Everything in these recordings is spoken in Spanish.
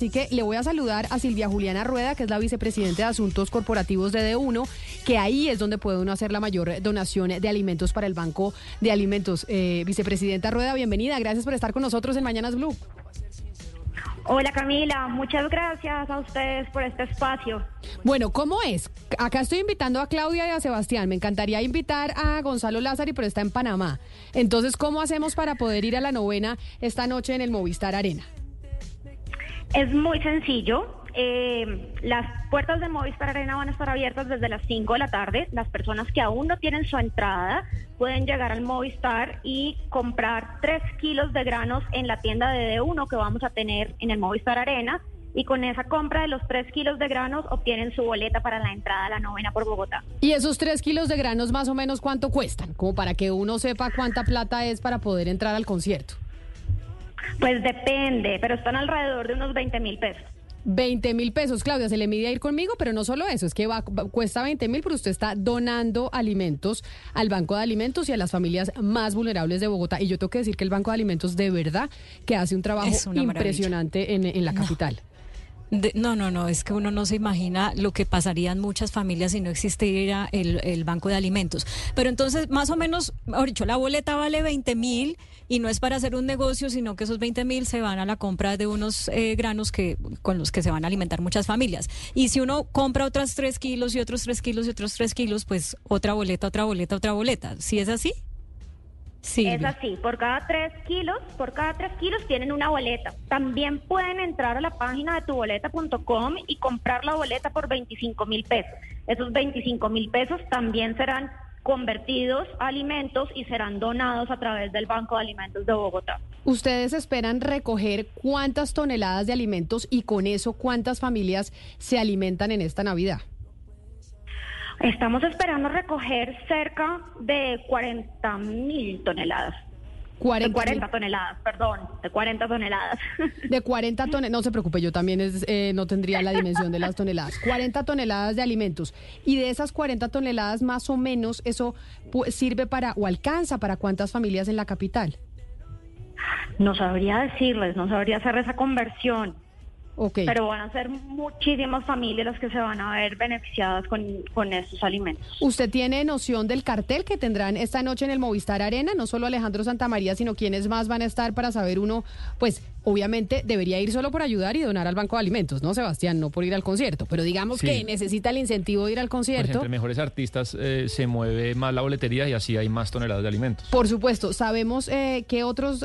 Así que le voy a saludar a Silvia Juliana Rueda, que es la vicepresidenta de Asuntos Corporativos de D1, que ahí es donde puede uno hacer la mayor donación de alimentos para el Banco de Alimentos. Eh, vicepresidenta Rueda, bienvenida. Gracias por estar con nosotros en Mañanas Blue. Hola Camila, muchas gracias a ustedes por este espacio. Bueno, ¿cómo es? Acá estoy invitando a Claudia y a Sebastián. Me encantaría invitar a Gonzalo Lázaro, pero está en Panamá. Entonces, ¿cómo hacemos para poder ir a la novena esta noche en el Movistar Arena? Es muy sencillo. Eh, las puertas de Movistar Arena van a estar abiertas desde las 5 de la tarde. Las personas que aún no tienen su entrada pueden llegar al Movistar y comprar 3 kilos de granos en la tienda de D1 que vamos a tener en el Movistar Arena. Y con esa compra de los 3 kilos de granos obtienen su boleta para la entrada a la novena por Bogotá. ¿Y esos 3 kilos de granos más o menos cuánto cuestan? Como para que uno sepa cuánta plata es para poder entrar al concierto. Pues depende, pero están alrededor de unos 20 mil pesos. 20 mil pesos, Claudia, se le mide a ir conmigo, pero no solo eso, es que va, cuesta 20 mil, pero usted está donando alimentos al Banco de Alimentos y a las familias más vulnerables de Bogotá. Y yo tengo que decir que el Banco de Alimentos de verdad que hace un trabajo impresionante en, en, la capital no, no, no, es que uno no se imagina lo que pasarían muchas familias si no existiera el, el banco de alimentos. Pero entonces, más o menos, mejor la boleta vale 20 mil y no es para hacer un negocio, sino que esos 20 mil se van a la compra de unos eh, granos que con los que se van a alimentar muchas familias. Y si uno compra otras 3 kilos y otros 3 kilos y otros 3 kilos, pues otra boleta, otra boleta, otra boleta. ¿Sí es así? Sí. Es así, por cada tres kilos, por cada tres kilos tienen una boleta. También pueden entrar a la página de tuboleta.com y comprar la boleta por 25 mil pesos. Esos 25 mil pesos también serán convertidos a alimentos y serán donados a través del Banco de Alimentos de Bogotá. ¿Ustedes esperan recoger cuántas toneladas de alimentos y con eso cuántas familias se alimentan en esta Navidad? Estamos esperando recoger cerca de 40 mil toneladas. 40, de 40 toneladas, perdón, de 40 toneladas. De 40 toneladas, no se preocupe, yo también eh, no tendría la dimensión de las toneladas. 40 toneladas de alimentos. Y de esas 40 toneladas, más o menos, ¿eso sirve para o alcanza para cuántas familias en la capital? No sabría decirles, no sabría hacer esa conversión. Pero van a ser muchísimas familias las que se van a ver beneficiadas con, con estos alimentos. ¿Usted tiene noción del cartel que tendrán esta noche en el Movistar Arena? No solo Alejandro Santamaría, sino quienes más van a estar para saber uno, pues obviamente debería ir solo por ayudar y donar al Banco de Alimentos, ¿no, Sebastián? No por ir al concierto, pero digamos que necesita el incentivo de ir al concierto. Pues entre mejores artistas eh, se mueve más la boletería y así hay más toneladas de alimentos. Por supuesto, sabemos eh, que otros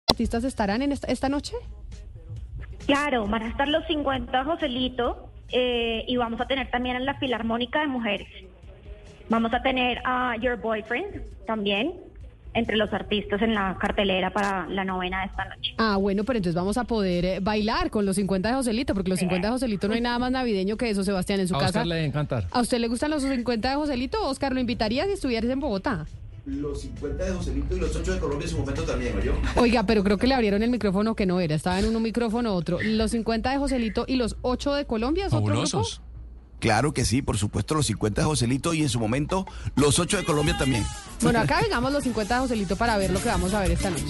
¿Artistas estarán en esta, esta noche? Claro, van a estar los 50 Joselito eh, y vamos a tener también en la Filarmónica de Mujeres. Vamos a tener a Your Boyfriend también entre los artistas en la cartelera para la novena de esta noche. Ah, bueno, pero entonces vamos a poder eh, bailar con los 50 de Joselito, porque los 50 de Joselito no hay nada más navideño que eso, Sebastián, en su casa. A usted le encantar. ¿A usted le gustan los 50 de Joselito? Oscar, ¿lo invitaría si estuvieras en Bogotá? Los 50 de Joselito y los 8 de Colombia en su momento también, ¿o yo? Oiga, pero creo que le abrieron el micrófono que no era, estaba en un micrófono otro. ¿Los 50 de Joselito y los 8 de Colombia es otro grupo? Claro que sí, por supuesto, los 50 de Joselito y en su momento los 8 de Colombia también. Bueno, acá vengamos los 50 de Joselito para ver lo que vamos a ver esta noche.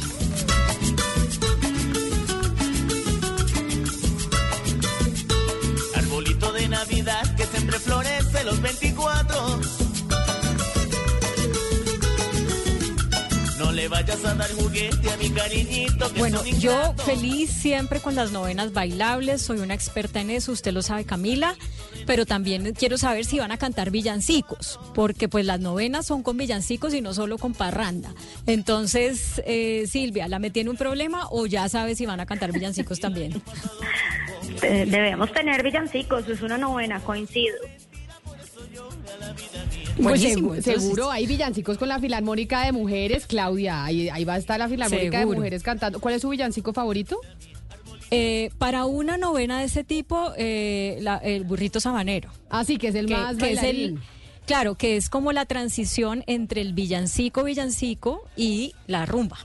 Arbolito de Navidad que siempre florece los 24. Le vayas a dar juguete a mi cariñito. Que Bueno, yo feliz siempre con las novenas bailables, soy una experta en eso, usted lo sabe Camila, pero también quiero saber si van a cantar villancicos, porque pues las novenas son con villancicos y no solo con parranda. Entonces, eh, Silvia, ¿la metí en un problema o ya sabe si van a cantar villancicos también? Eh, Debemos tener villancicos, es una novena, coincido. Pues Buenísimo, seguro hay villancicos con la Filarmónica de Mujeres, Claudia. Ahí, ahí va a estar la Filarmónica de. Mujeres cantando. ¿Cuál es su villancico favorito? Eh, para una novena de ese tipo, eh, la- el burrito sabanero. Ah, sí, que es el que, más que es el claro que es como la transición entre el villancico villancico y la rumba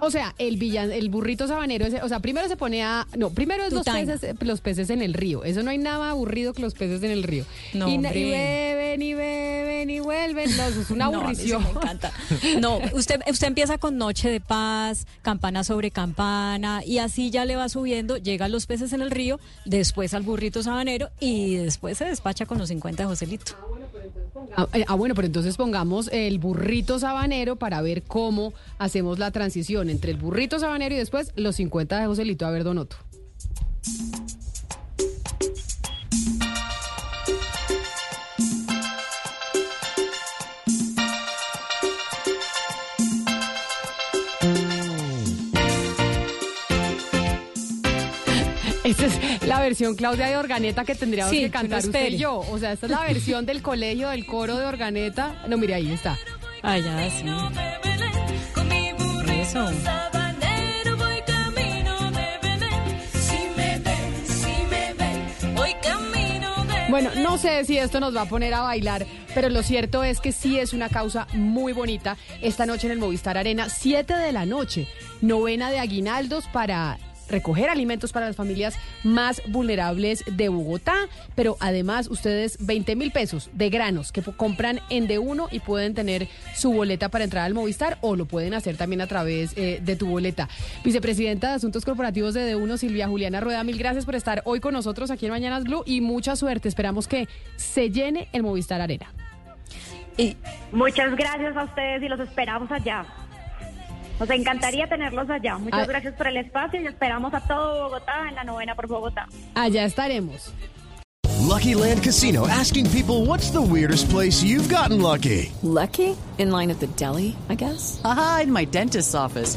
O sea, el villan, el burrito sabanero, ese- o sea, primero se pone a, no, primero es los Tutaina. peces, los peces en el río. Eso no hay nada aburrido que los peces en el río. No, y, y beben y beben y vuelven. No, eso es una No, aburrición. me encanta. No, usted, usted empieza con Noche de Paz, campana sobre campana, y así ya le va subiendo, llega a los peces en el río, después al burrito sabanero, y después se despacha con los 50 de Joselito. Ah, eh, ah, bueno, pero entonces pongamos el burrito sabanero para ver cómo hacemos la transición entre el burrito sabanero y después los 50 de Joselito. A ver, Donoto. Esta es la versión Claudia de Organeta que tendríamos Sí, que cantar usted y yo. O sea, esta es la versión del colegio del coro de Organeta. No, mire, ahí está. Ah, ya, sí. Eso. Bueno, no sé si esto nos va a poner a bailar, pero lo cierto es que sí es una causa muy bonita. Esta noche en el Movistar Arena, 7 de la noche, novena de aguinaldos para recoger alimentos para las familias más vulnerables de Bogotá, pero además ustedes 20 mil pesos de granos que compran en de uno y pueden tener su boleta para entrar al Movistar o lo pueden hacer también a través eh, de tu boleta. Vicepresidenta de Asuntos Corporativos de de uno, Silvia Juliana Rueda, mil gracias por estar hoy con nosotros aquí en Mañanas Blue y mucha suerte. Esperamos que se llene el Movistar Arena. Y Muchas gracias a ustedes y los esperamos allá. Nos encantaría tenerlos allá. Muchas Ah. gracias por el espacio y esperamos a todo Bogotá en la novena por Bogotá. Allá estaremos. Lucky Land Casino asking people what's the weirdest place you've gotten lucky? Lucky? In line at the deli, I guess? Aha, in my dentist's office.